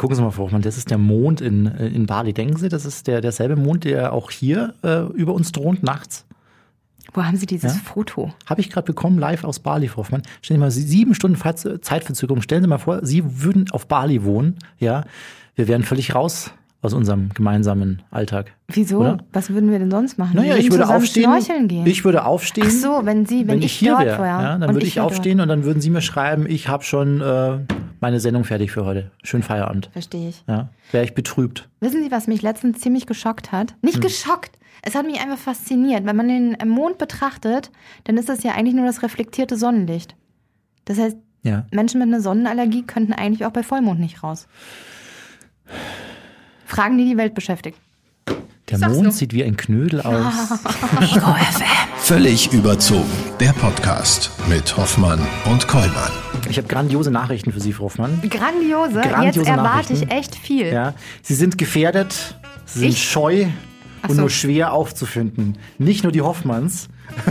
Gucken Sie mal, Frau Hoffmann, das ist der Mond in, äh, in Bali. Denken Sie, das ist der, derselbe Mond, der auch hier äh, über uns thront nachts? Wo haben Sie dieses Ja? Foto? Habe ich gerade bekommen, live aus Bali, Frau Hoffmann. Stellen Sie mal, Sie- sieben Stunden Zeitverzögerung. Stellen Sie mal vor, Sie würden auf Bali wohnen, ja. Wir wären völlig raus aus unserem gemeinsamen Alltag. Wieso? Oder? Was würden wir denn sonst machen? Naja, ich würde aufstehen. Gehen. Ich würde aufstehen. Ach so, wenn Sie, wenn, wenn, ich, ich hier dort wäre, ja, dann würde ich dort. aufstehen und dann würden Sie mir schreiben, ich habe schon äh, meine Sendung fertig für heute. Schönen Feierabend. Verstehe ich. Ja, wäre ich betrübt. Wissen Sie, was mich letztens ziemlich geschockt hat? Nicht Hm. geschockt. Es hat mich einfach fasziniert. Wenn man den Mond betrachtet, dann ist das ja eigentlich nur das reflektierte Sonnenlicht. Das heißt, Ja. Menschen mit einer Sonnenallergie könnten eigentlich auch bei Vollmond nicht raus. Fragen, die die Welt beschäftigt. Der sag's Mond nur. sieht wie ein Knödel aus. Völlig überzogen. Der Podcast mit Hoffmann und Kollmann. Ich habe grandiose Nachrichten für Sie, Frau Hoffmann. Grandiose. Grandiose Jetzt erwarte ich echt viel. Ja, Sie sind gefährdet, Sie sind Ich? scheu und so. nur schwer aufzufinden. Nicht nur die Hoffmanns,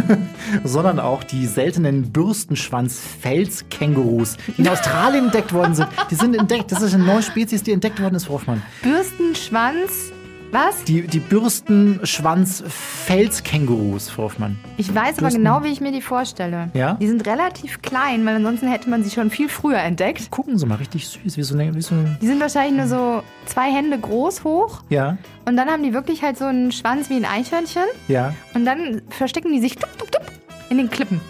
sondern auch die seltenen Bürstenschwanz-Felskängurus, die in Australien entdeckt worden sind. Die sind entdeckt. Das ist eine neue Spezies, die entdeckt worden ist, Frau Hoffmann. Bürstenschwanz. Was? Die, die Bürstenschwanz-Felskängurus, Frau Hoffmann. Ich weiß aber Bürsten- genau, wie ich mir die vorstelle. Ja? Die sind relativ klein, weil ansonsten hätte man sie schon viel früher entdeckt. Gucken Sie mal, richtig süß. Wie so eine, wie so eine Die sind wahrscheinlich nur so zwei Hände groß hoch. ja, Und dann haben die wirklich halt so einen Schwanz wie ein Eichhörnchen. ja. Und dann verstecken die sich tup, tup, tup, in den Klippen.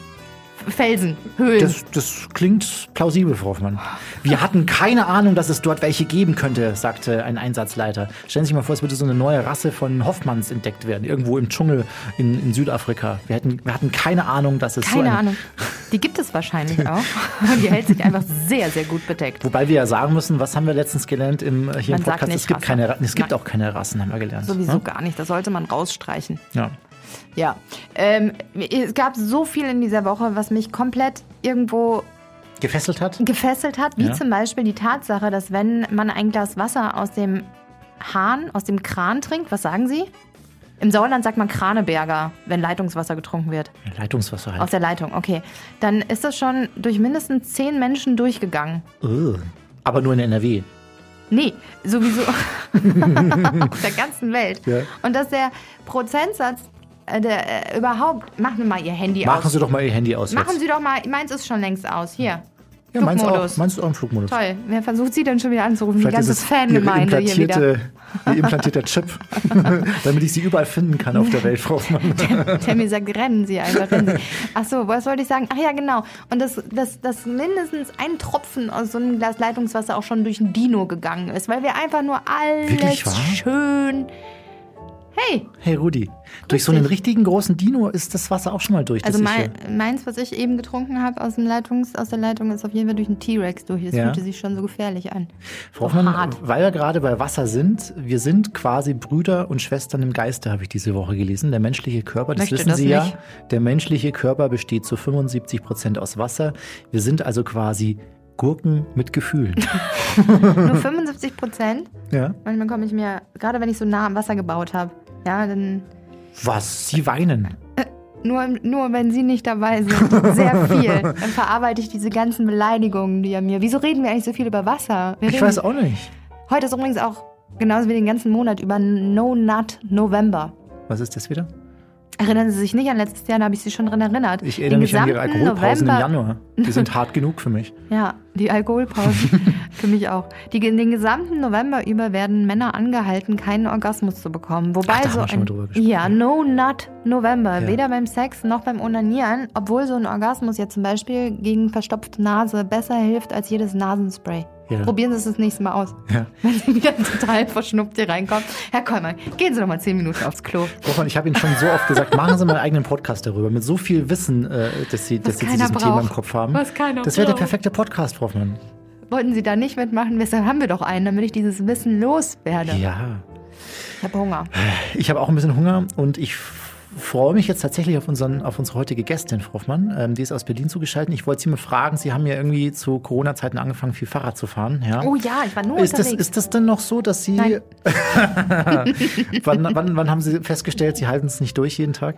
Felsen, Höhlen. Das, das klingt plausibel, Frau Hoffmann. Wir hatten keine Ahnung, dass es dort welche geben könnte, sagte ein Einsatzleiter. Stellen Sie sich mal vor, es würde so eine neue Rasse von Hoffmanns entdeckt werden, irgendwo im Dschungel in, in Südafrika. Wir, hätten, wir hatten keine Ahnung, dass es so Keine ein, Ahnung. Die gibt es wahrscheinlich auch. Und die hält sich einfach sehr, sehr gut bedeckt. Wobei wir ja sagen müssen, was haben wir letztens gelernt im, hier Man im Podcast? Es gibt, Rasse. keine, es gibt Nein. auch keine Rassen, haben wir gelernt. Sowieso ne? gar nicht. Das sollte man rausstreichen. Ja. Ja. Ähm, es gab so viel in dieser Woche, was mich komplett irgendwo Gefesselt hat? gefesselt hat, wie Ja. zum Beispiel die Tatsache, dass wenn man ein Glas Wasser aus dem Hahn, aus dem Kran trinkt, was sagen Sie? Im Sauerland sagt man Kraneberger, wenn Leitungswasser getrunken wird. Leitungswasser Aus halt. der Leitung, okay. Dann ist das schon durch mindestens zehn Menschen durchgegangen. Ugh. Aber nur in NRW. Nee, sowieso auf der ganzen Welt. Ja. Und dass der Prozentsatz äh, äh, überhaupt, machen wir mal Ihr Handy Machen aus. Sie doch mal Ihr Handy aus Machen jetzt. Sie doch mal, meins ist schon längst aus. Hier. ja, meins auch. Meins ist auch im Flugmodus. Toll. Wer versucht Sie denn schon wieder anzurufen? Die Vielleicht ganze ist es Fangemeinde hier wieder. ihr implantierter Chip, damit ich sie überall finden kann auf der Welt, Frau mir sagt, rennen Sie einfach, rennen Sie. Ach so, was wollte ich sagen? Ach ja, genau. Und dass, dass, dass mindestens ein Tropfen aus so einem Glas Leitungswasser auch schon durch ein Dino gegangen ist, weil wir einfach nur alles schön... Hey, Hey Rudi, durch so einen richtigen großen Dino ist das Wasser auch schon mal durch. also mein, meins, was ich eben getrunken habe aus, dem Leitungs, aus der Leitung, ist auf jeden Fall durch einen T-Rex durch. Das Ja. fühlte sich schon so gefährlich an. Frau Hoffmann, hart. weil wir gerade bei Wasser sind, wir sind quasi Brüder und Schwestern im Geiste, habe ich diese Woche gelesen. Der menschliche Körper, das Möchte wissen das Sie ja, nicht. der menschliche Körper besteht zu 75 Prozent aus Wasser. Wir sind also quasi Gurken mit Gefühlen. Nur 75 Prozent. ja. Manchmal komme ich mir, gerade wenn ich so nah am Wasser gebaut habe, ja, dann Was? Sie weinen. Nur, nur wenn Sie nicht dabei sind. Sehr viel. Dann verarbeite ich diese ganzen Beleidigungen, die er mir. Wieso reden wir eigentlich so viel über Wasser? Wir Ich weiß auch nicht. Heute ist übrigens auch, genauso wie den ganzen Monat, über No Nut November. Was ist das wieder? Erinnern Sie sich nicht an letztes Jahr, da habe ich Sie schon dran erinnert. Ich erinnere Den mich an Ihre gesamten Alkoholpausen im November- Januar. Die sind hart genug für mich. Ja, die Alkoholpausen. für mich auch. Die, den gesamten November über werden Männer angehalten, keinen Orgasmus zu bekommen. Wobei Ach, so ein, mal drüber gesprochen, Ja, No Nut November. Ja. Weder beim Sex noch beim Onanieren. Obwohl so ein Orgasmus ja zum Beispiel gegen verstopfte Nase besser hilft als jedes Nasenspray. Ja. Probieren Sie es das nächste Mal aus. Ja. Wenn Sie wieder total verschnupft hier reinkommen. Herr Kollmann, gehen Sie noch mal zehn Minuten aufs Klo. Hoffmann, ich habe Ihnen schon so oft gesagt, machen Sie mal einen eigenen Podcast darüber, mit so viel Wissen, äh, dass Sie, dass Sie zu diesem Thema im braucht. Kopf haben. Was keiner das wäre der braucht. perfekte Podcast, Hoffmann. Wollten Sie da nicht mitmachen? Deshalb haben wir doch einen, damit ich dieses Wissen loswerde. Ja. Ich habe Hunger. Ich habe auch ein bisschen Hunger und ich freue mich jetzt tatsächlich auf, unseren, auf unsere heutige Gästin, Frau Hoffmann. Ähm, die ist aus Berlin zugeschaltet. Ich wollte Sie mal fragen, Sie haben ja irgendwie zu Corona-Zeiten angefangen, viel Fahrrad zu fahren. Ja? Oh ja, ich war nur Ist das, unterwegs. ist das denn noch so, dass Sie. Wann, wann, wann haben Sie festgestellt, Sie halten es nicht durch jeden Tag?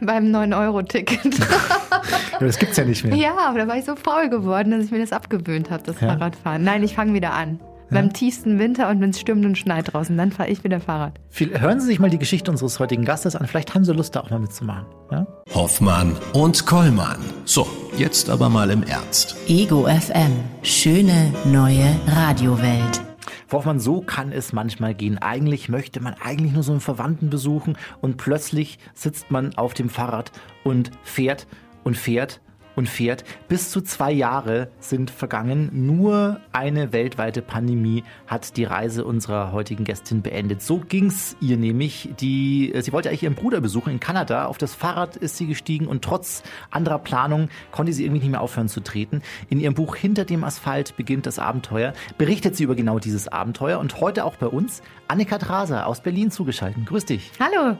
Beim 9-Euro-Ticket. Ja, das gibt's ja nicht mehr. ja, aber da war ich so faul geworden, dass ich mir das abgewöhnt habe, das Ja. Fahrradfahren. Nein, ich fange wieder an. Beim tiefsten Winter und wenn es stürmt und schneit draußen. Dann fahre ich wieder Fahrrad. Hören Sie sich mal die Geschichte unseres heutigen Gastes an. Vielleicht haben Sie Lust, da auch mal mitzumachen. Ja? Hoffmann und Kollmann. So, jetzt aber mal im Ernst. Ego FM. Schöne neue Radiowelt. Frau Hoffmann, so kann es manchmal gehen. Eigentlich möchte man eigentlich nur so einen Verwandten besuchen und plötzlich sitzt man auf dem Fahrrad und fährt und fährt und fährt. Bis zu zwei Jahre sind vergangen. Nur eine weltweite Pandemie hat die Reise unserer heutigen Gästin beendet. So ging's ihr nämlich. Die, sie wollte eigentlich ihren Bruder besuchen in Kanada. Auf das Fahrrad ist sie gestiegen und trotz anderer Planung konnte sie irgendwie nicht mehr aufhören zu treten. In ihrem Buch Hinter dem Asphalt beginnt das Abenteuer berichtet sie über genau dieses Abenteuer und heute auch bei uns Annika Draser aus Berlin zugeschaltet. Grüß dich. Hallo.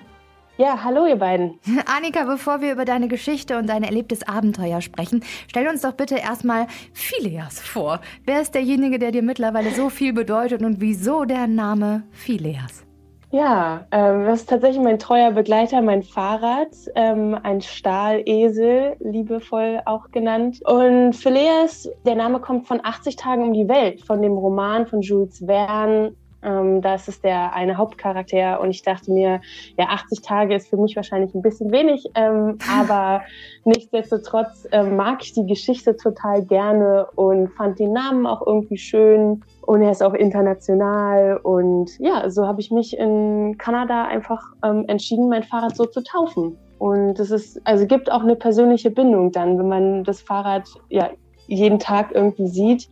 Ja, hallo ihr beiden. Annika, bevor wir über deine Geschichte und dein erlebtes Abenteuer sprechen, stell uns doch bitte erstmal Phileas vor. Wer ist derjenige, der dir mittlerweile so viel bedeutet und wieso der Name Phileas? Ja, ähm, das ist tatsächlich mein treuer Begleiter, mein Fahrrad, ähm, ein Stahlesel, liebevoll auch genannt. Und Phileas, der Name kommt von 80 Tagen um die Welt, von dem Roman von Jules Verne, ähm, da ist es der eine Hauptcharakter und ich dachte mir, ja, 80 Tage ist für mich wahrscheinlich ein bisschen wenig, ähm, aber nichtsdestotrotz ähm, mag ich die Geschichte total gerne und fand den Namen auch irgendwie schön und er ist auch international und ja, so habe ich mich in Kanada einfach ähm, entschieden, mein Fahrrad so zu taufen. Und es ist, also gibt auch eine persönliche Bindung dann, wenn man das Fahrrad ja jeden Tag irgendwie sieht,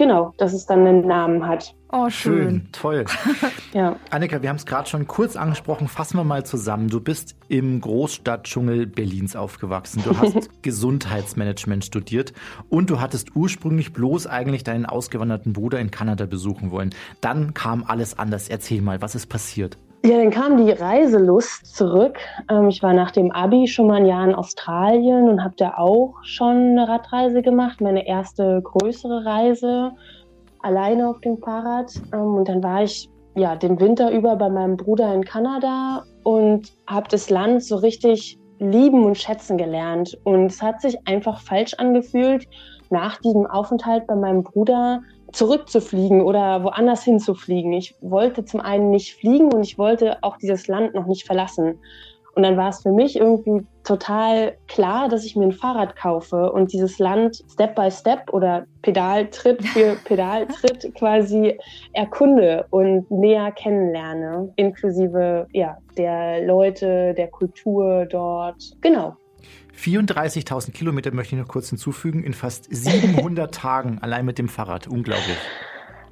genau, dass es dann einen Namen hat. Oh, schön. schön toll. ja. Annika, wir haben es gerade schon kurz angesprochen. Fassen wir mal zusammen. Du bist im Großstadtdschungel Berlins aufgewachsen. Du hast Gesundheitsmanagement studiert und du hattest ursprünglich bloß eigentlich deinen ausgewanderten Bruder in Kanada besuchen wollen. Dann kam alles anders. Erzähl mal, was ist passiert? Ja, dann kam die Reiselust zurück. Ähm, ich war nach dem Abi schon mal ein Jahr in Australien und habe da auch schon eine Radreise gemacht, meine erste größere Reise alleine auf dem Fahrrad. Ähm, und dann war ich ja den Winter über bei meinem Bruder in Kanada und habe das Land so richtig lieben und schätzen gelernt. Und es hat sich einfach falsch angefühlt, nach diesem Aufenthalt bei meinem Bruder zurückzufliegen oder woanders hinzufliegen. Ich wollte zum einen nicht fliegen und ich wollte auch dieses Land noch nicht verlassen. Und dann war es für mich irgendwie total klar, dass ich mir ein Fahrrad kaufe und dieses Land Step by Step oder Pedaltritt für Pedaltritt quasi erkunde und näher kennenlerne, inklusive ja, der Leute, der Kultur dort. Genau. 34.000 Kilometer möchte ich noch kurz hinzufügen, in fast 700 Tagen allein mit dem Fahrrad. Unglaublich.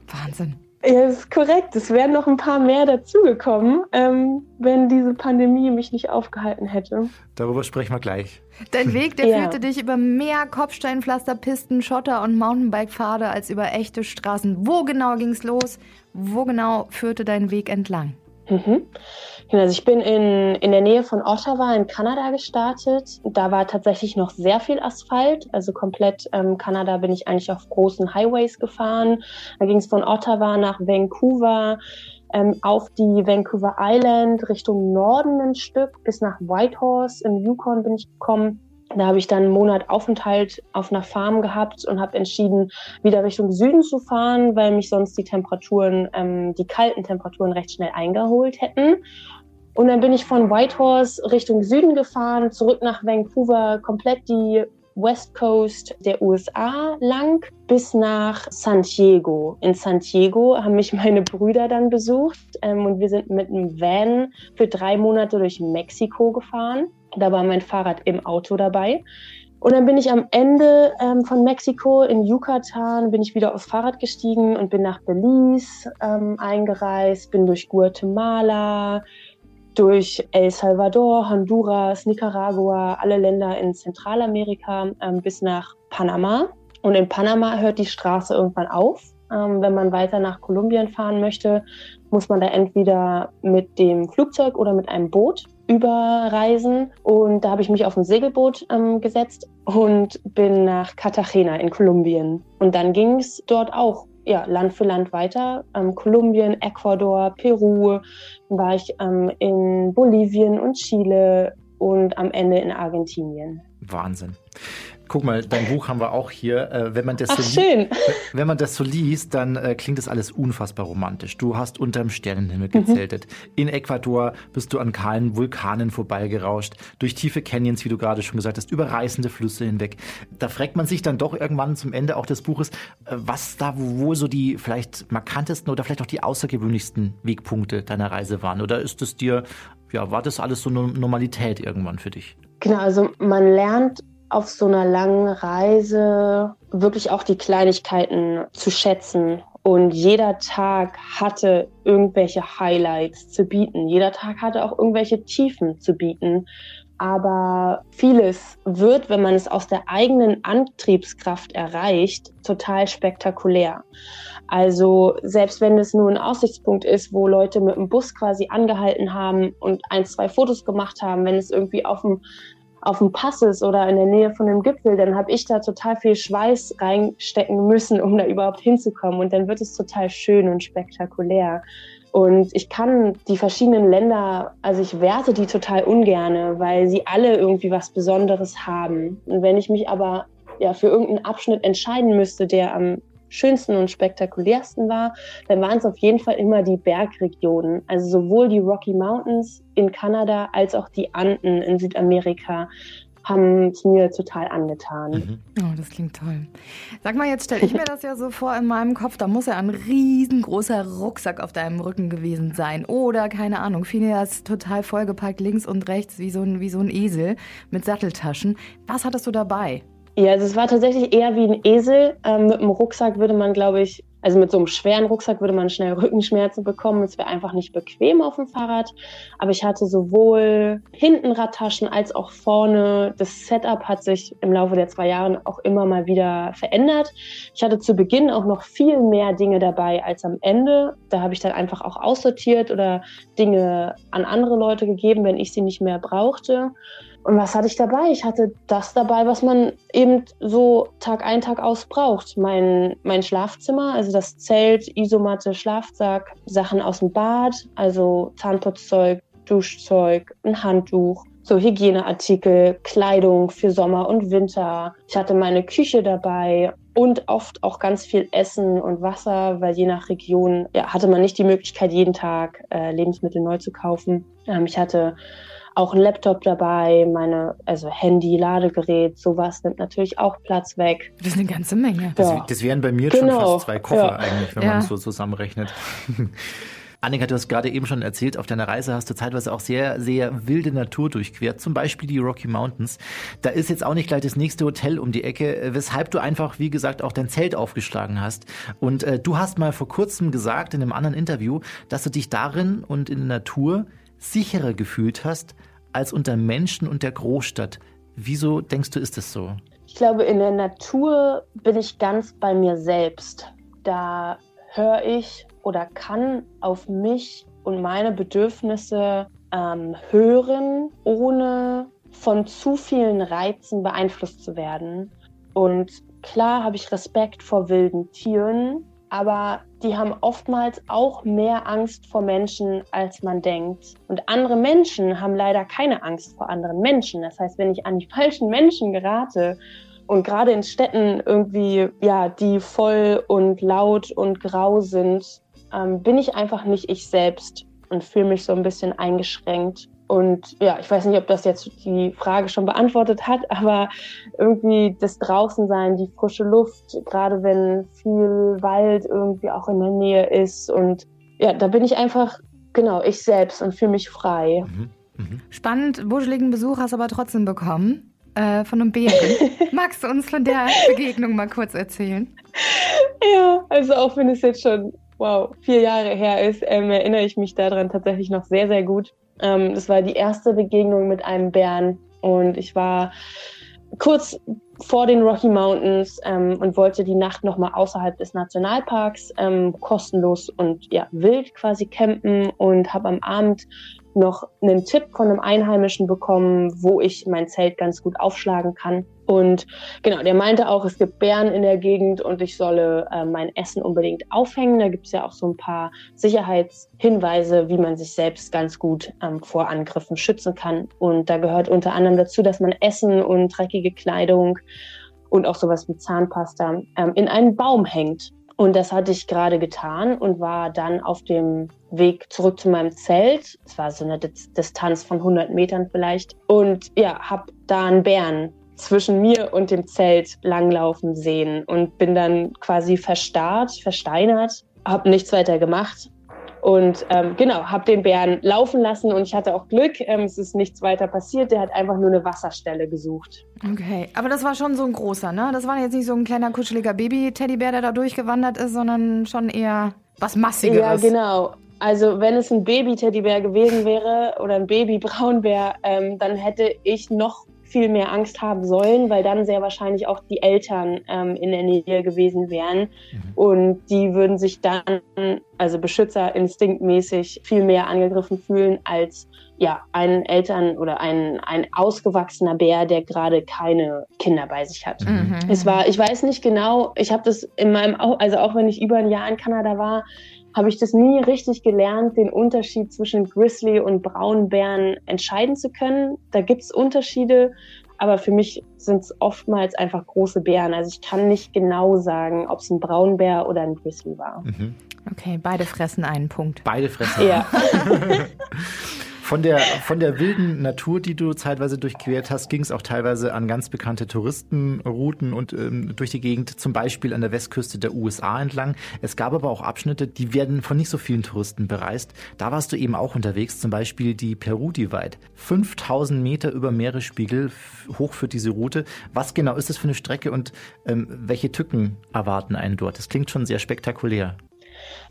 Wahnsinn. Ja, das ist korrekt. Es wären noch ein paar mehr dazugekommen, ähm, wenn diese Pandemie mich nicht aufgehalten hätte. Darüber sprechen wir gleich. Dein Weg, der ja. führte dich über mehr Kopfsteinpflasterpisten, Schotter und Mountainbike-Pfade als über echte Straßen. Wo genau ging's los? Wo genau führte dein Weg entlang? Mhm. Genau, also ich bin in, in der Nähe von Ottawa in Kanada gestartet. Da war tatsächlich noch sehr viel Asphalt. Also komplett ähm, Kanada bin ich eigentlich auf großen Highways gefahren. Da ging es von Ottawa nach Vancouver, ähm, auf die Vancouver Island Richtung Norden ein Stück bis nach Whitehorse im Yukon bin ich gekommen. Da habe ich dann einen Monat Aufenthalt auf einer Farm gehabt und habe entschieden, wieder Richtung Süden zu fahren, weil mich sonst die Temperaturen, ähm, die kalten Temperaturen recht schnell eingeholt hätten. Und dann bin ich von Whitehorse Richtung Süden gefahren, zurück nach Vancouver, komplett die West Coast der USA lang bis nach San Diego. In San Diego haben mich meine Brüder dann besucht ähm, und wir sind mit einem Van für drei Monate durch Mexiko gefahren. Da war mein Fahrrad im Auto dabei. Und dann bin ich am Ende ähm, von Mexiko in Yucatan, bin ich wieder aufs Fahrrad gestiegen und bin nach Belize ähm, eingereist, bin durch Guatemala, durch El Salvador, Honduras, Nicaragua, alle Länder in Zentralamerika ähm, bis nach Panama. Und in Panama hört die Straße irgendwann auf. Ähm, wenn man weiter nach Kolumbien fahren möchte, muss man da entweder mit dem Flugzeug oder mit einem Boot überreisen. Und da habe ich mich auf ein Segelboot ähm, gesetzt und bin nach Cartagena in Kolumbien. Und dann ging es dort auch ja, Land für Land weiter. Ähm, Kolumbien, Ecuador, Peru, dann war ich ähm, in Bolivien und Chile und am Ende in Argentinien. Wahnsinn. Guck mal, dein Buch haben wir auch hier. Äh, wenn man das Ach, so schön. Wenn man das so liest, dann äh, klingt das alles unfassbar romantisch. Du hast unterm Sternenhimmel gezeltet. In Ecuador bist du an kahlen Vulkanen vorbeigerauscht, durch tiefe Canyons, wie du gerade schon gesagt hast, über reißende Flüsse hinweg. Da fragt man sich dann doch irgendwann zum Ende auch des Buches, äh, was da wohl so die vielleicht markantesten oder vielleicht auch die außergewöhnlichsten Wegpunkte deiner Reise waren. Oder ist es dir, ja, war das alles so eine Normalität irgendwann für dich? Genau, also man lernt auf so einer langen Reise wirklich auch die Kleinigkeiten zu schätzen. Und jeder Tag hatte irgendwelche Highlights zu bieten. Jeder Tag hatte auch irgendwelche Tiefen zu bieten. Aber vieles wird, wenn man es aus der eigenen Antriebskraft erreicht, total spektakulär. Also selbst wenn es nur ein Aussichtspunkt ist, wo Leute mit dem Bus quasi angehalten haben und ein, zwei Fotos gemacht haben, wenn es irgendwie auf dem auf dem Pass ist oder in der Nähe von dem Gipfel, dann habe ich da total viel Schweiß reinstecken müssen, um da überhaupt hinzukommen. Und dann wird es total schön und spektakulär. Und ich kann die verschiedenen Länder, also ich werte die total ungerne, weil sie alle irgendwie was Besonderes haben. Und wenn ich mich aber ja für irgendeinen Abschnitt entscheiden müsste, der am schönsten und spektakulärsten war, dann waren es auf jeden Fall immer die Bergregionen. Also sowohl die Rocky Mountains in Kanada als auch die Anden in Südamerika haben es mir total angetan. Mhm. Oh, das klingt toll. Sag mal, jetzt stelle ich mir das ja so vor in meinem Kopf, da muss ja ein riesengroßer Rucksack auf deinem Rücken gewesen sein. Oder, keine Ahnung, Phineas total vollgepackt links und rechts wie so ein, wie so ein Esel mit Satteltaschen. Was hattest du dabei? Ja, also es war tatsächlich eher wie ein Esel. Ähm, mit einem Rucksack würde man, glaube ich, also mit so einem schweren Rucksack würde man schnell Rückenschmerzen bekommen. Es wäre einfach nicht bequem auf dem Fahrrad. Aber ich hatte sowohl hinten Radtaschen als auch vorne. Das Setup hat sich im Laufe der zwei Jahre auch immer mal wieder verändert. Ich hatte zu Beginn auch noch viel mehr Dinge dabei als am Ende. Da habe ich dann einfach auch aussortiert oder Dinge an andere Leute gegeben, wenn ich sie nicht mehr brauchte. Und was hatte ich dabei? Ich hatte das dabei, was man eben so Tag ein, Tag aus braucht. Mein, mein Schlafzimmer, also das Zelt, Isomatte, Schlafsack, Sachen aus dem Bad, also Zahnputzzeug, Duschzeug, ein Handtuch, so Hygieneartikel, Kleidung für Sommer und Winter. Ich hatte meine Küche dabei und oft auch ganz viel Essen und Wasser, weil je nach Region ja, hatte man nicht die Möglichkeit, jeden Tag äh, Lebensmittel neu zu kaufen. Ähm, ich hatte auch ein Laptop dabei, meine, also Handy, Ladegerät, sowas nimmt natürlich auch Platz weg. Das ist eine ganze Menge. Das, Ja. das wären bei mir Genau, schon fast zwei Koffer ja. eigentlich, wenn Ja. man es so zusammenrechnet. Annika, du hast gerade eben schon erzählt, auf deiner Reise hast du zeitweise auch sehr, sehr wilde Natur durchquert, zum Beispiel die Rocky Mountains. Da ist jetzt auch nicht gleich das nächste Hotel um die Ecke, äh, weshalb du einfach, wie gesagt, auch dein Zelt aufgeschlagen hast. Und äh, du hast mal vor kurzem gesagt in einem anderen Interview, dass du dich darin und in der Natur sicherer gefühlt hast als unter Menschen und der Großstadt. Wieso denkst du, ist das so? Ich glaube, in der Natur bin ich ganz bei mir selbst. Da höre ich oder kann auf mich und meine Bedürfnisse ähm, hören, ohne von zu vielen Reizen beeinflusst zu werden. Und klar habe ich Respekt vor wilden Tieren, aber die haben oftmals auch mehr Angst vor Menschen, als man denkt. Und andere Menschen haben leider keine Angst vor anderen Menschen. Das heißt, wenn ich an die falschen Menschen gerate und gerade in Städten irgendwie, ja, die voll und laut und grau sind, ähm, bin ich einfach nicht ich selbst und fühle mich so ein bisschen eingeschränkt. Und ja, ich weiß nicht, ob das jetzt die Frage schon beantwortet hat, aber irgendwie das Draußensein, die frische Luft, gerade wenn viel Wald irgendwie auch in der Nähe ist. Und ja, da bin ich einfach, genau, ich selbst und fühle mich frei. Spannend, wuscheligen Besuch hast du aber trotzdem bekommen. Äh, von einem Bären. Magst du uns von der Begegnung mal kurz erzählen? Ja, also auch wenn es jetzt schon, wow, vier Jahre her ist, ähm, erinnere ich mich daran tatsächlich noch sehr, sehr gut. Ähm, das war die erste Begegnung mit einem Bären und ich war kurz vor den Rocky Mountains ähm, und wollte die Nacht nochmal außerhalb des Nationalparks ähm, kostenlos und ja, wild quasi campen und habe am Abend noch einen Tipp von einem Einheimischen bekommen, wo ich mein Zelt ganz gut aufschlagen kann. Und genau, der meinte auch, es gibt Bären in der Gegend und ich solle äh, mein Essen unbedingt aufhängen. Da gibt es ja auch so ein paar Sicherheitshinweise, wie man sich selbst ganz gut ähm, vor Angriffen schützen kann. Und da gehört unter anderem dazu, dass man Essen und dreckige Kleidung und auch sowas wie Zahnpasta ähm, in einen Baum hängt. Und das hatte ich gerade getan und war dann auf dem Weg zurück zu meinem Zelt. Es war so eine Distanz von 100 Metern vielleicht. Und ja, habe da einen Bären zwischen mir und dem Zelt langlaufen sehen und bin dann quasi verstarrt, versteinert, habe nichts weiter gemacht und ähm, genau, habe den Bären laufen lassen und ich hatte auch Glück. Ähm, es ist nichts weiter passiert. Der hat einfach nur eine Wasserstelle gesucht. Okay, aber das war schon so ein großer, ne? Das war jetzt nicht so ein kleiner kuscheliger Baby-Teddybär, der da durchgewandert ist, sondern schon eher was Massigeres. Ja, genau. Also wenn es ein Baby-Teddybär gewesen wäre oder ein Baby-Braunbär, ähm, dann hätte ich noch viel mehr Angst haben sollen, weil dann sehr wahrscheinlich auch die Eltern ähm, in der Nähe gewesen wären. Mhm. Und die würden sich dann, also Beschützer instinktmäßig, viel mehr angegriffen fühlen als ja, ein Eltern oder ein, ein ausgewachsener Bär, der gerade keine Kinder bei sich hat. Mhm. Es war, ich weiß nicht genau, ich habe das in meinem, also auch wenn ich über ein Jahr in Kanada war, habe ich das nie richtig gelernt, den Unterschied zwischen Grizzly und Braunbären entscheiden zu können. Da gibt es Unterschiede, aber für mich sind es oftmals einfach große Bären. Also ich kann nicht genau sagen, ob es ein Braunbär oder ein Grizzly war. Mhm. Okay, beide fressen einen Punkt. Beide fressen. Ja. Von der, von der wilden Natur, die du zeitweise durchquert hast, ging es auch teilweise an ganz bekannte Touristenrouten und ähm, durch die Gegend, zum Beispiel an der Westküste der USA entlang. Es gab aber auch Abschnitte, die werden von nicht so vielen Touristen bereist. Da warst du eben auch unterwegs, zum Beispiel die Peru Divide. 5000 Meter über Meeresspiegel hoch für diese Route. Was genau ist das für eine Strecke und ähm, welche Tücken erwarten einen dort? Das klingt schon sehr spektakulär.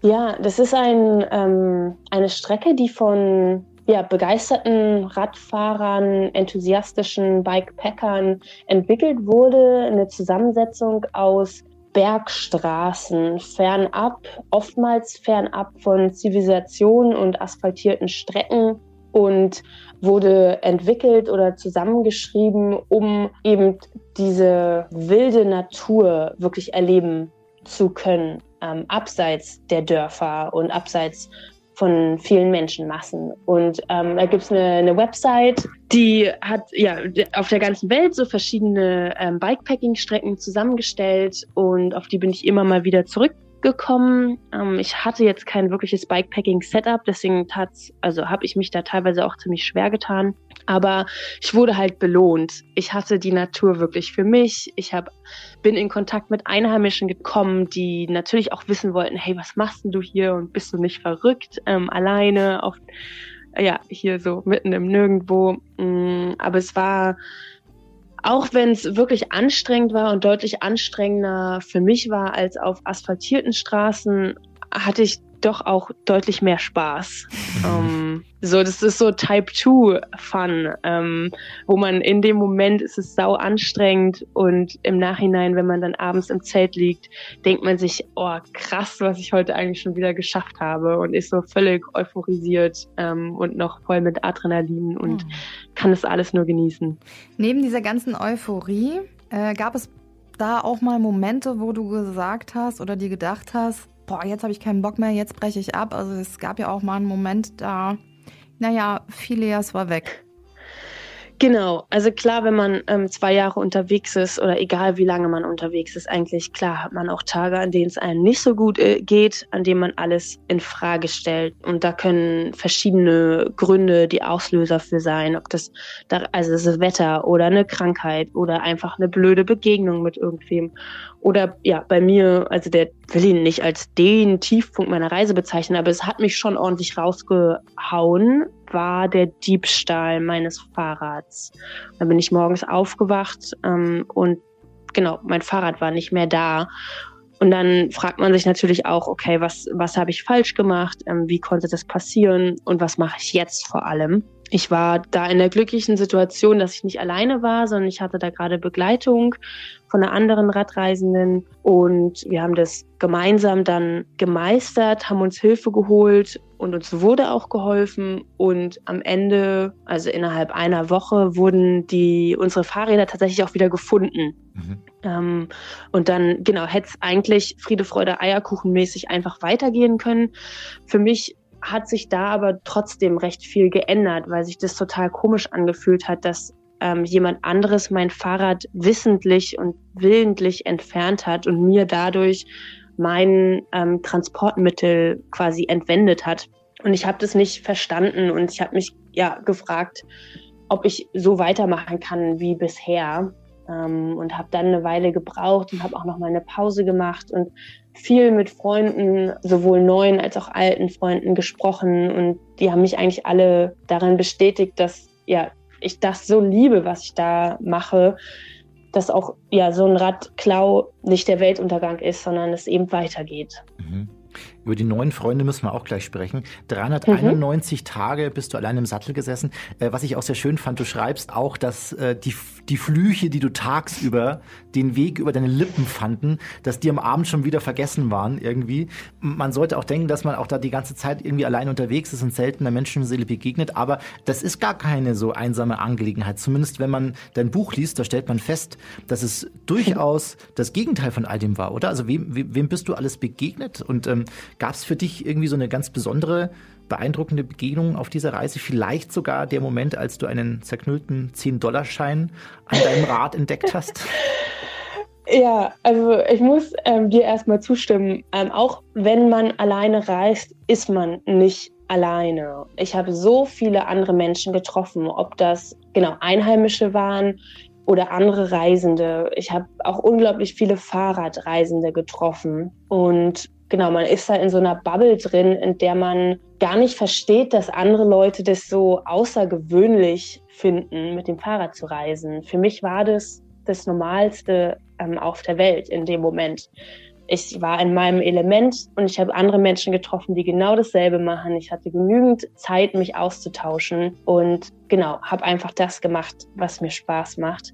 Ja, das ist ein, ähm, eine Strecke, die von ja, begeisterten Radfahrern, enthusiastischen Bikepackern entwickelt wurde. Eine Zusammensetzung aus Bergstraßen, fernab, oftmals fernab von Zivilisation und asphaltierten Strecken und wurde entwickelt oder zusammengeschrieben, um eben diese wilde Natur wirklich erleben zu können, ähm, abseits der Dörfer und abseits von vielen Menschenmassen. Und ähm, da gibt es eine, eine, Website, die hat ja auf der ganzen Welt so verschiedene ähm, Bikepacking-Strecken zusammengestellt und auf die bin ich immer mal wieder zurückgekommen. Ähm, ich hatte jetzt kein wirkliches Bikepacking-Setup, deswegen also habe ich mich da teilweise auch ziemlich schwer getan. Aber ich wurde halt belohnt. Ich hatte die Natur wirklich für mich. Ich hab, bin in Kontakt mit Einheimischen gekommen, die natürlich auch wissen wollten, hey, was machst denn du hier und bist du nicht verrückt, ähm, alleine auf, ja, hier so mitten im Nirgendwo. Mm, aber es war, auch wenn es wirklich anstrengend war und deutlich anstrengender für mich war als auf asphaltierten Straßen, hatte ich doch auch deutlich mehr Spaß. ähm, so, das ist so Type 2 Fun, ähm, wo man in dem Moment ist es sau anstrengend und im Nachhinein, wenn man dann abends im Zelt liegt, denkt man sich, oh krass, was ich heute eigentlich schon wieder geschafft habe und ist so völlig euphorisiert ähm, und noch voll mit Adrenalin und mhm. kann das alles nur genießen. Neben dieser ganzen Euphorie äh, gab es da auch mal Momente, wo du gesagt hast oder dir gedacht hast, boah, jetzt habe ich keinen Bock mehr, jetzt breche ich ab. Also es gab ja auch mal einen Moment, da, naja, Phileas war weg. Genau, also klar, wenn man ähm, zwei Jahre unterwegs ist oder egal wie lange man unterwegs ist, eigentlich klar hat man auch Tage, an denen es einem nicht so gut äh, geht, an denen man alles in Frage stellt. Und da können verschiedene Gründe die Auslöser für sein, ob das, da, also das Wetter oder eine Krankheit oder einfach eine blöde Begegnung mit irgendwem. Oder ja, bei mir, also der will ihn nicht als den Tiefpunkt meiner Reise bezeichnen, aber es hat mich schon ordentlich rausgehauen, war der Diebstahl meines Fahrrads. Da bin ich morgens aufgewacht ähm, und genau, mein Fahrrad war nicht mehr da. Und dann fragt man sich natürlich auch, okay, was, was habe ich falsch gemacht? Ähm, wie konnte das passieren? Und was mache ich jetzt vor allem? Ich war da in der glücklichen Situation, dass ich nicht alleine war, sondern ich hatte da gerade Begleitung von einer anderen Radreisenden. Und wir haben das gemeinsam dann gemeistert, haben uns Hilfe geholt und uns wurde auch geholfen. Und am Ende, also innerhalb einer Woche, wurden die unsere Fahrräder tatsächlich auch wieder gefunden. Mhm. Ähm, und dann, genau, hätte es eigentlich Friede, Freude, Eierkuchen mäßig einfach weitergehen können. Für mich hat sich da aber trotzdem recht viel geändert, weil sich das total komisch angefühlt hat, dass ähm, jemand anderes mein Fahrrad wissentlich und willentlich entfernt hat und mir dadurch mein ähm, Transportmittel quasi entwendet hat. Und ich habe das nicht verstanden und ich habe mich ja gefragt, ob ich so weitermachen kann wie bisher. Ähm, und habe dann eine Weile gebraucht und habe auch noch mal eine Pause gemacht und viel mit Freunden, sowohl neuen als auch alten Freunden gesprochen und die haben mich eigentlich alle daran bestätigt, dass ja ich das so liebe, was ich da mache, dass auch ja so ein Radklau nicht der Weltuntergang ist, sondern es eben weitergeht. Mhm. Über die neuen Freunde müssen wir auch gleich sprechen. 391 mhm. Tage bist du allein im Sattel gesessen. Äh, was ich auch sehr schön fand, du schreibst auch, dass äh, die, die Flüche, die du tagsüber den Weg über deine Lippen fanden, dass die am Abend schon wieder vergessen waren irgendwie. Man sollte auch denken, dass man auch da die ganze Zeit irgendwie allein unterwegs ist und selten der Menschenseele begegnet. Aber das ist gar keine so einsame Angelegenheit. Zumindest wenn man dein Buch liest, da stellt man fest, dass es durchaus das Gegenteil von all dem war, oder? Also wem, wem bist du alles begegnet? Und ähm, Gab es für dich irgendwie so eine ganz besondere, beeindruckende Begegnung auf dieser Reise? Vielleicht sogar der Moment, als du einen zerknüllten 10-Dollar-Schein an deinem Rad entdeckt hast? Ja, also ich muss ähm, dir erstmal zustimmen. Ähm, auch wenn man alleine reist, ist man nicht alleine. Ich habe so viele andere Menschen getroffen, ob das genau Einheimische waren oder andere Reisende. Ich habe auch unglaublich viele Fahrradreisende getroffen und genau, man ist da in so einer Bubble drin, in der man gar nicht versteht, dass andere Leute das so außergewöhnlich finden, mit dem Fahrrad zu reisen. Für mich war das das Normalste ähm, auf der Welt in dem Moment. Ich war in meinem Element und ich habe andere Menschen getroffen, die genau dasselbe machen. Ich hatte genügend Zeit, mich auszutauschen und genau, habe einfach das gemacht, was mir Spaß macht.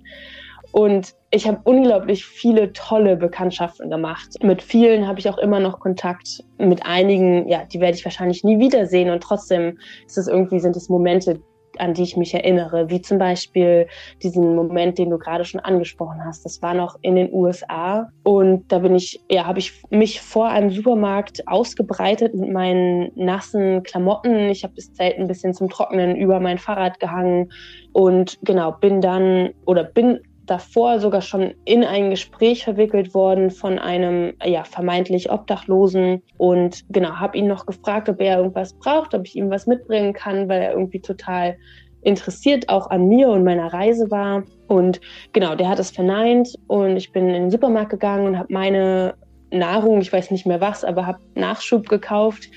Und ich habe unglaublich viele tolle Bekanntschaften gemacht. Mit vielen habe ich auch immer noch Kontakt. Mit einigen, ja, die werde ich wahrscheinlich nie wiedersehen. Und trotzdem ist es irgendwie, sind es Momente, an die ich mich erinnere, wie zum Beispiel diesen Moment, den du gerade schon angesprochen hast. Das war noch in den USA und da bin ich, ja, habe ich mich vor einem Supermarkt ausgebreitet mit meinen nassen Klamotten. Ich habe das Zelt ein bisschen zum Trocknen über mein Fahrrad gehangen und genau bin dann oder bin davor sogar schon in ein Gespräch verwickelt worden von einem ja vermeintlich Obdachlosen. Und genau habe ihn noch gefragt, ob er irgendwas braucht, ob ich ihm was mitbringen kann, weil er irgendwie total interessiert auch an mir und meiner Reise war. Und genau, der hat es verneint und ich bin in den Supermarkt gegangen und habe meine Nahrung, ich weiß nicht mehr was, aber habe Nachschub gekauft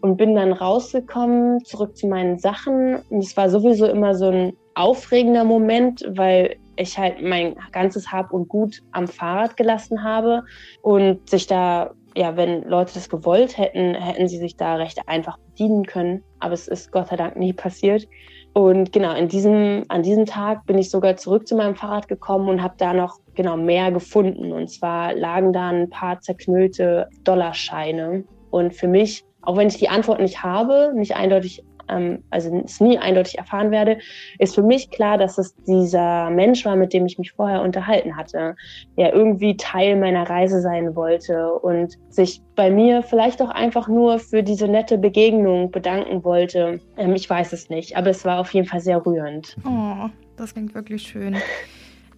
und bin dann rausgekommen, zurück zu meinen Sachen. Und es war sowieso immer so ein aufregender Moment, weil ich halt mein ganzes Hab und Gut am Fahrrad gelassen habe und sich da, ja, wenn Leute das gewollt hätten, hätten sie sich da recht einfach bedienen können. Aber es ist Gott sei Dank nie passiert. Und genau, in diesem, an diesem Tag bin ich sogar zurück zu meinem Fahrrad gekommen und habe da noch genau mehr gefunden. Und zwar lagen da ein paar zerknüllte Dollarscheine. Und für mich, auch wenn ich die Antwort nicht habe, nicht eindeutig ähm, also es nie eindeutig erfahren werde, ist für mich klar, dass es dieser Mensch war, mit dem ich mich vorher unterhalten hatte, der irgendwie Teil meiner Reise sein wollte und sich bei mir vielleicht auch einfach nur für diese nette Begegnung bedanken wollte. Ähm, ich weiß es nicht, aber es war auf jeden Fall sehr rührend. Oh, das klingt wirklich schön.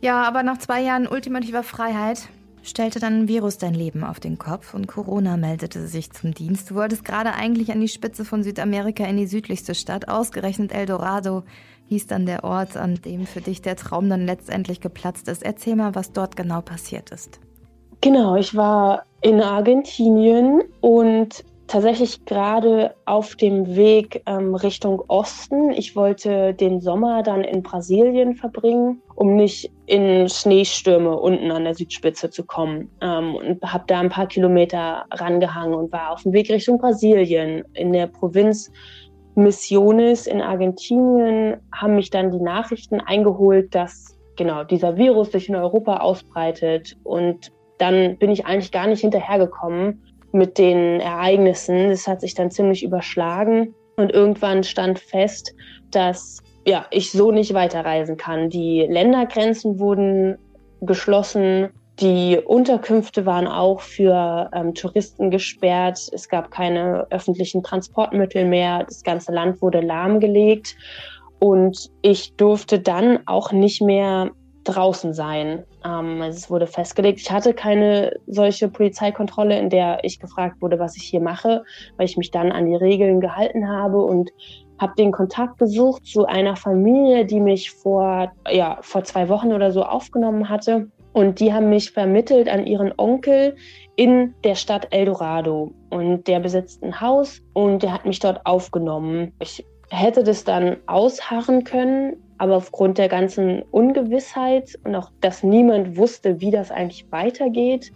Ja, aber nach zwei Jahren ultimativer Freiheit stellte dann ein Virus dein Leben auf den Kopf und Corona meldete sich zum Dienst. Du wolltest gerade eigentlich an die Spitze von Südamerika in die südlichste Stadt, ausgerechnet Eldorado hieß dann der Ort, an dem für dich der Traum dann letztendlich geplatzt ist. Erzähl mal, was dort genau passiert ist. Genau, ich war in Argentinien und tatsächlich gerade auf dem Weg ähm, Richtung Osten. Ich wollte den Sommer dann in Brasilien verbringen, um nicht in Schneestürme unten an der Südspitze zu kommen. Ähm, und habe da ein paar Kilometer rangehangen und war auf dem Weg Richtung Brasilien. In der Provinz Misiones in Argentinien haben mich dann die Nachrichten eingeholt, dass genau dieser Virus sich in Europa ausbreitet. Und dann bin ich eigentlich gar nicht hinterhergekommen mit den Ereignissen. Es hat sich dann ziemlich überschlagen und irgendwann stand fest, dass ja, ich so nicht weiterreisen kann. Die Ländergrenzen wurden geschlossen. Die Unterkünfte waren auch für ähm, Touristen gesperrt. Es gab keine öffentlichen Transportmittel mehr. Das ganze Land wurde lahmgelegt. Und ich durfte dann auch nicht mehr draußen sein. Ähm, es wurde festgelegt. Ich hatte keine solche Polizeikontrolle, in der ich gefragt wurde, was ich hier mache, weil ich mich dann an die Regeln gehalten habe und habe den Kontakt gesucht zu einer Familie, die mich vor, ja, vor zwei Wochen oder so aufgenommen hatte. Und die haben mich vermittelt an ihren Onkel in der Stadt Eldorado. Und der besitzt ein Haus und der hat mich dort aufgenommen. Ich hätte das dann ausharren können, aber aufgrund der ganzen Ungewissheit und auch, dass niemand wusste, wie das eigentlich weitergeht,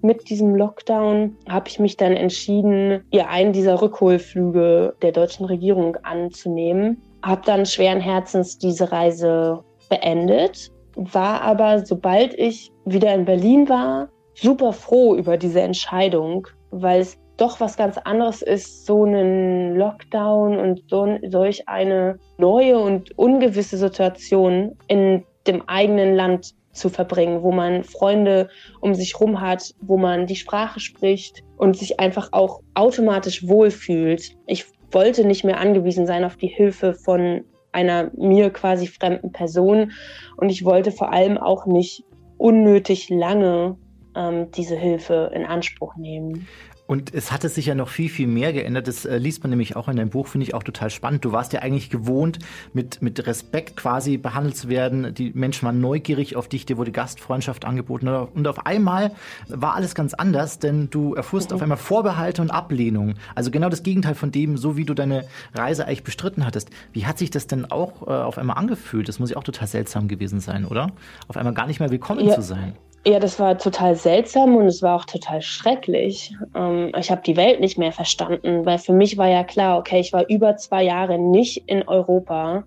mit diesem Lockdown habe ich mich dann entschieden, ihr einen dieser Rückholflüge der deutschen Regierung anzunehmen. Habe dann schweren Herzens diese Reise beendet, war aber, sobald ich wieder in Berlin war, super froh über diese Entscheidung, weil es doch was ganz anderes ist, so einen Lockdown und so, solch eine neue und ungewisse Situation in dem eigenen Land zu verbringen, wo man Freunde um sich rum hat, wo man die Sprache spricht und sich einfach auch automatisch wohlfühlt. Ich wollte nicht mehr angewiesen sein auf die Hilfe von einer mir quasi fremden Person und ich wollte vor allem auch nicht unnötig lange ähm, diese Hilfe in Anspruch nehmen. Und es hatte sich ja noch viel, viel mehr geändert. Das äh, liest man nämlich auch in deinem Buch, finde ich auch total spannend. Du warst ja eigentlich gewohnt, mit, mit Respekt quasi behandelt zu werden. Die Menschen waren neugierig auf dich, dir wurde Gastfreundschaft angeboten. Und auf einmal war alles ganz anders, denn du erfuhrst mhm. auf einmal Vorbehalte und Ablehnung. Also genau das Gegenteil von dem, so wie du deine Reise eigentlich bestritten hattest. Wie hat sich das denn auch äh, auf einmal angefühlt? Das muss ja auch total seltsam gewesen sein, oder? Auf einmal gar nicht mehr willkommen ja. zu sein. Ja, das war total seltsam und es war auch total schrecklich. Ähm, ich habe die Welt nicht mehr verstanden, weil für mich war ja klar, okay, ich war über zwei Jahre nicht in Europa.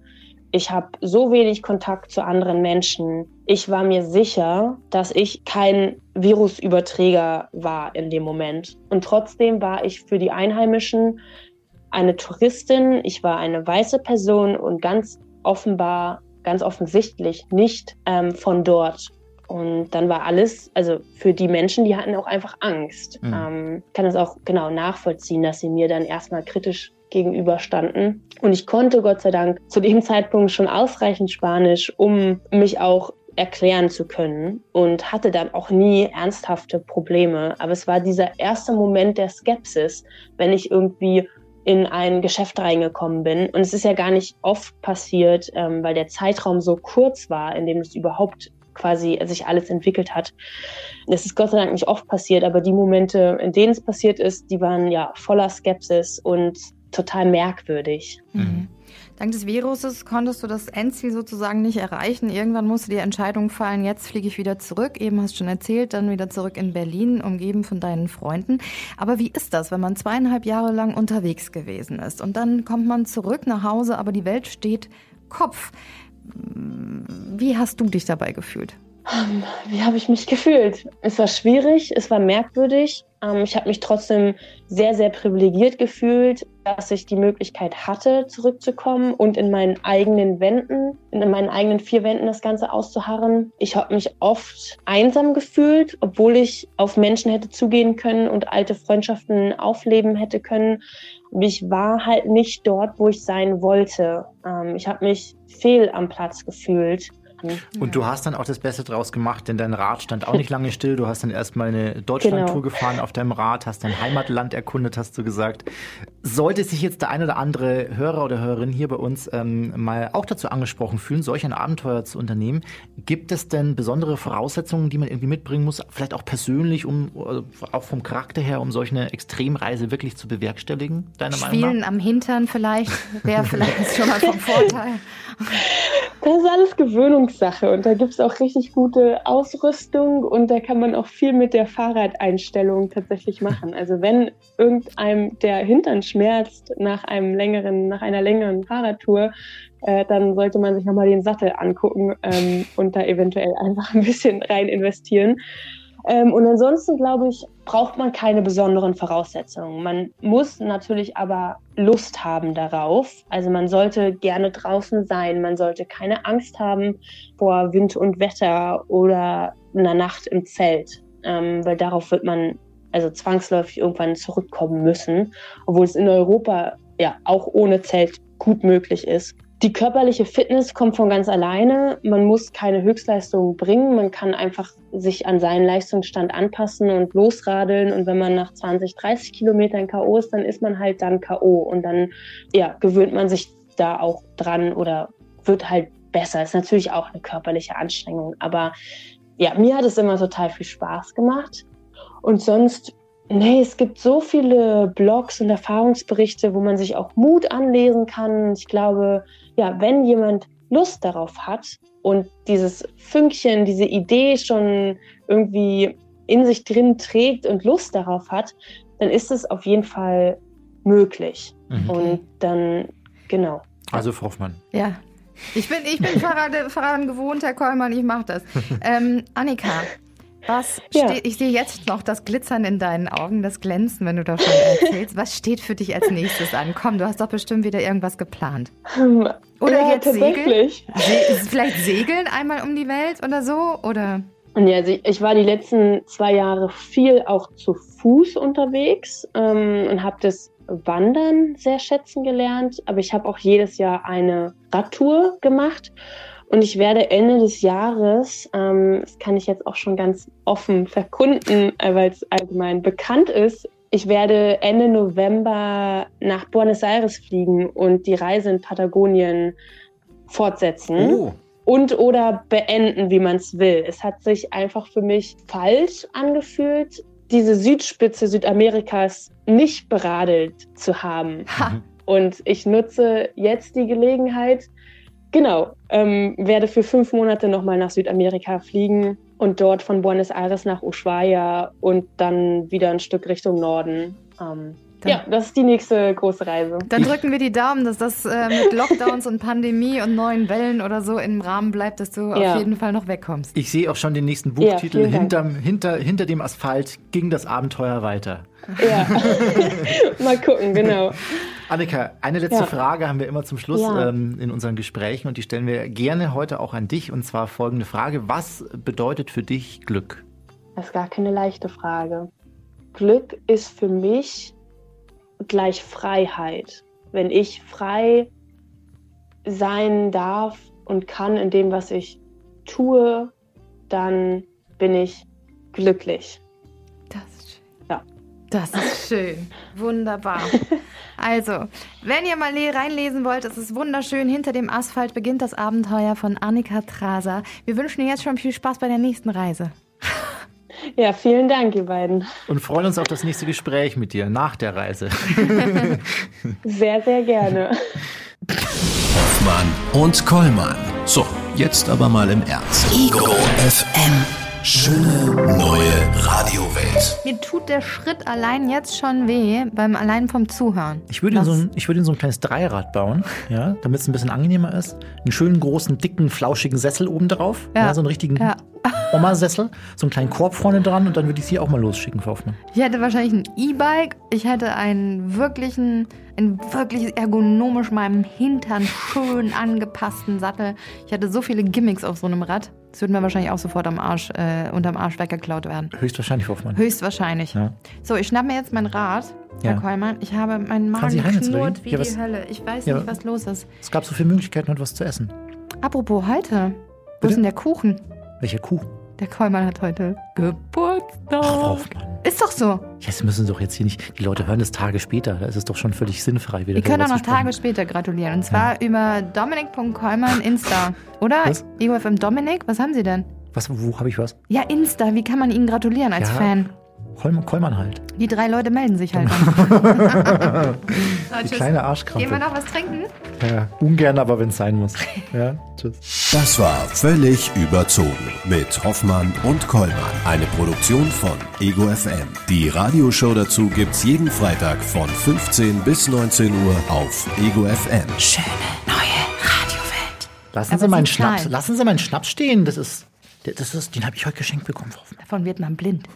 Ich habe so wenig Kontakt zu anderen Menschen. Ich war mir sicher, dass ich kein Virusüberträger war in dem Moment. Und trotzdem war ich für die Einheimischen eine Touristin. Ich war eine weiße Person und ganz offenbar, ganz offensichtlich nicht ähm, von dort. Und dann war alles, also für die Menschen, die hatten auch einfach Angst. Mhm. Ähm, kann das auch genau nachvollziehen, dass sie mir dann erstmal kritisch gegenüberstanden. Und ich konnte Gott sei Dank zu dem Zeitpunkt schon ausreichend Spanisch, um mich auch erklären zu können und hatte dann auch nie ernsthafte Probleme. Aber es war dieser erste Moment der Skepsis, wenn ich irgendwie in ein Geschäft reingekommen bin. Und es ist ja gar nicht oft passiert, ähm, weil der Zeitraum so kurz war, in dem es überhaupt quasi sich alles entwickelt hat. Das ist Gott sei Dank nicht oft passiert, aber die Momente, in denen es passiert ist, die waren ja voller Skepsis und total merkwürdig. Mhm. Dank des Viruses konntest du das Endziel sozusagen nicht erreichen. Irgendwann musste die Entscheidung fallen, jetzt fliege ich wieder zurück. Eben hast du schon erzählt, dann wieder zurück in Berlin, umgeben von deinen Freunden. Aber wie ist das, wenn man zweieinhalb Jahre lang unterwegs gewesen ist und dann kommt man zurück nach Hause, aber die Welt steht Kopf? Wie hast du dich dabei gefühlt? Ähm, wie habe ich mich gefühlt? Es war schwierig, es war merkwürdig. Ähm, ich habe mich trotzdem sehr, sehr privilegiert gefühlt, dass ich die Möglichkeit hatte, zurückzukommen und in meinen eigenen Wänden, in meinen eigenen vier Wänden das Ganze auszuharren. Ich habe mich oft einsam gefühlt, obwohl ich auf Menschen hätte zugehen können und alte Freundschaften aufleben hätte können. Ich war halt nicht dort, wo ich sein wollte. Ähm, ich habe mich fehl am Platz gefühlt. Und du hast dann auch das Beste draus gemacht, denn dein Rad stand auch nicht lange still. Du hast dann erstmal eine Deutschlandtour genau. gefahren auf deinem Rad, hast dein Heimatland erkundet, hast du gesagt. Sollte sich jetzt der ein oder andere Hörer oder Hörerin hier bei uns ähm, mal auch dazu angesprochen fühlen, solch ein Abenteuer zu unternehmen, gibt es denn besondere Voraussetzungen, die man irgendwie mitbringen muss, vielleicht auch persönlich, um auch vom Charakter her, um solch eine Extremreise wirklich zu bewerkstelligen, deiner Meinung nach? Spielen am Hintern vielleicht wäre vielleicht schon mal vom Vorteil. Das ist alles Gewöhnungssache und da gibt es auch richtig gute Ausrüstung und da kann man auch viel mit der Fahrradeinstellung tatsächlich machen. Also wenn irgendeinem der Hintern schmerzt nach einem längeren, nach einer längeren Fahrradtour, äh, dann sollte man sich nochmal den Sattel angucken ähm, und da eventuell einfach ein bisschen rein investieren. Ähm, und ansonsten, glaube ich, braucht man keine besonderen Voraussetzungen. Man muss natürlich aber Lust haben darauf. Also man sollte gerne draußen sein, man sollte keine Angst haben vor Wind und Wetter oder einer Nacht im Zelt, ähm, weil darauf wird man also zwangsläufig irgendwann zurückkommen müssen, obwohl es in Europa ja auch ohne Zelt gut möglich ist. Die körperliche Fitness kommt von ganz alleine. Man muss keine Höchstleistung bringen. Man kann einfach sich an seinen Leistungsstand anpassen und losradeln. Und wenn man nach 20, 30 Kilometern K.O. ist, dann ist man halt dann K.O. Und dann ja, gewöhnt man sich da auch dran oder wird halt besser. Ist natürlich auch eine körperliche Anstrengung. Aber ja, mir hat es immer total viel Spaß gemacht. Und sonst Nee, es gibt so viele Blogs und Erfahrungsberichte, wo man sich auch Mut anlesen kann. Ich glaube, ja, wenn jemand Lust darauf hat und dieses Fünkchen, diese Idee schon irgendwie in sich drin trägt und Lust darauf hat, dann ist es auf jeden Fall möglich. Mhm. Und dann, genau. Also Frau Hoffmann. Ja. Ich bin, ich bin Fahrrad, Fahrrad gewohnt, Herr Kollmann, ich mache das. Ähm, Annika, was ja. steht, ich sehe jetzt noch das Glitzern in deinen Augen, das Glänzen, wenn du davon erzählst. Was steht für dich als nächstes an? Komm, du hast doch bestimmt wieder irgendwas geplant. Ähm, oder ja, jetzt segeln? Se vielleicht segeln einmal um die Welt oder so? Oder? Ja, also ich war die letzten zwei Jahre viel auch zu Fuß unterwegs ähm, und habe das Wandern sehr schätzen gelernt. Aber ich habe auch jedes Jahr eine Radtour gemacht. Und ich werde Ende des Jahres, ähm, das kann ich jetzt auch schon ganz offen verkunden, äh, weil es allgemein bekannt ist, ich werde Ende November nach Buenos Aires fliegen und die Reise in Patagonien fortsetzen. Oh. Und oder beenden, wie man es will. Es hat sich einfach für mich falsch angefühlt, diese Südspitze Südamerikas nicht beradelt zu haben. Ha. Und ich nutze jetzt die Gelegenheit, Genau, ähm, werde für fünf Monate nochmal nach Südamerika fliegen und dort von Buenos Aires nach Ushuaia und dann wieder ein Stück Richtung Norden. Ähm, ja, das ist die nächste große Reise. Dann drücken wir die Daumen, dass das äh, mit Lockdowns und Pandemie und neuen Wellen oder so im Rahmen bleibt, dass du ja. auf jeden Fall noch wegkommst. Ich sehe auch schon den nächsten Buchtitel. Ja, hinterm, hinter, hinter dem Asphalt ging das Abenteuer weiter. Ja, mal gucken, genau. Annika, eine letzte ja. Frage haben wir immer zum Schluss ja. ähm, in unseren Gesprächen und die stellen wir gerne heute auch an dich. Und zwar folgende Frage. Was bedeutet für dich Glück? Das ist gar keine leichte Frage. Glück ist für mich gleich Freiheit. Wenn ich frei sein darf und kann in dem, was ich tue, dann bin ich glücklich. Das ist schön. Wunderbar. Also, wenn ihr mal reinlesen wollt, es ist wunderschön. Hinter dem Asphalt beginnt das Abenteuer von Annika Traser. Wir wünschen dir jetzt schon viel Spaß bei der nächsten Reise. Ja, vielen Dank, ihr beiden. Und freuen uns auf das nächste Gespräch mit dir nach der Reise. Sehr, sehr gerne. Hoffmann und Kollmann. So, jetzt aber mal im Ernst. Ego FM. Schöne neue Radiowelt. Mir tut der Schritt allein jetzt schon weh, beim allein vom Zuhören. Ich würde, in so ein, ich würde in so ein kleines Dreirad bauen, ja, damit es ein bisschen angenehmer ist. Einen schönen, großen, dicken, flauschigen Sessel oben drauf. Ja. ja so einen richtigen ja. Oma-Sessel. So einen kleinen Korb vorne dran und dann würde ich sie auch mal losschicken, Frau Hoffmann. Ich hätte wahrscheinlich ein E-Bike. Ich hätte einen wirklichen, einen wirklich ergonomisch meinem Hintern schön angepassten Sattel. Ich hätte so viele Gimmicks auf so einem Rad. Das würde mir wahrscheinlich auch sofort am Arsch, äh, unterm Arsch weggeklaut werden. Höchstwahrscheinlich, Hoffmann. Höchstwahrscheinlich. Ja. So, ich schnapp mir jetzt mein Rad, ja. Herr Kollmann. Ich habe meinen Magen knurrt wie ja, die Hölle. Ich weiß ja, nicht, was los ist. Es gab so viele Möglichkeiten, heute was zu essen. Apropos heute. Wo ist denn der Kuchen? Welcher Kuchen? Der Kollmann hat heute Geburtstag. Ach, ist doch so. Jetzt müssen Sie doch jetzt hier nicht. Die Leute hören das Tage später. Da ist es doch schon völlig sinnfrei wieder. Wir können auch noch Tage später gratulieren. Und zwar ja. über Dominik.Kollmann Insta. Oder? Was? EOFM Dominik? Was haben Sie denn? Was, wo habe ich was? Ja, Insta. Wie kann man Ihnen gratulieren als ja. Fan? Kollmann halt. Die drei Leute melden sich halt. so, Die kleine Arschkrampe. Gehen wir noch was trinken? Ja, ungern, aber wenn es sein muss. Ja, tschüss. Das war völlig überzogen mit Hoffmann und Kollmann. Eine Produktion von Ego FM. Die Radioshow dazu gibt's jeden Freitag von 15 bis 19 Uhr auf Ego FM. Schöne neue Radiowelt. Lassen Aber Sie meinen. Schnaps, lassen Sie meinen Schnaps stehen. Das ist, das ist, den habe ich heute geschenkt bekommen, wird man blind.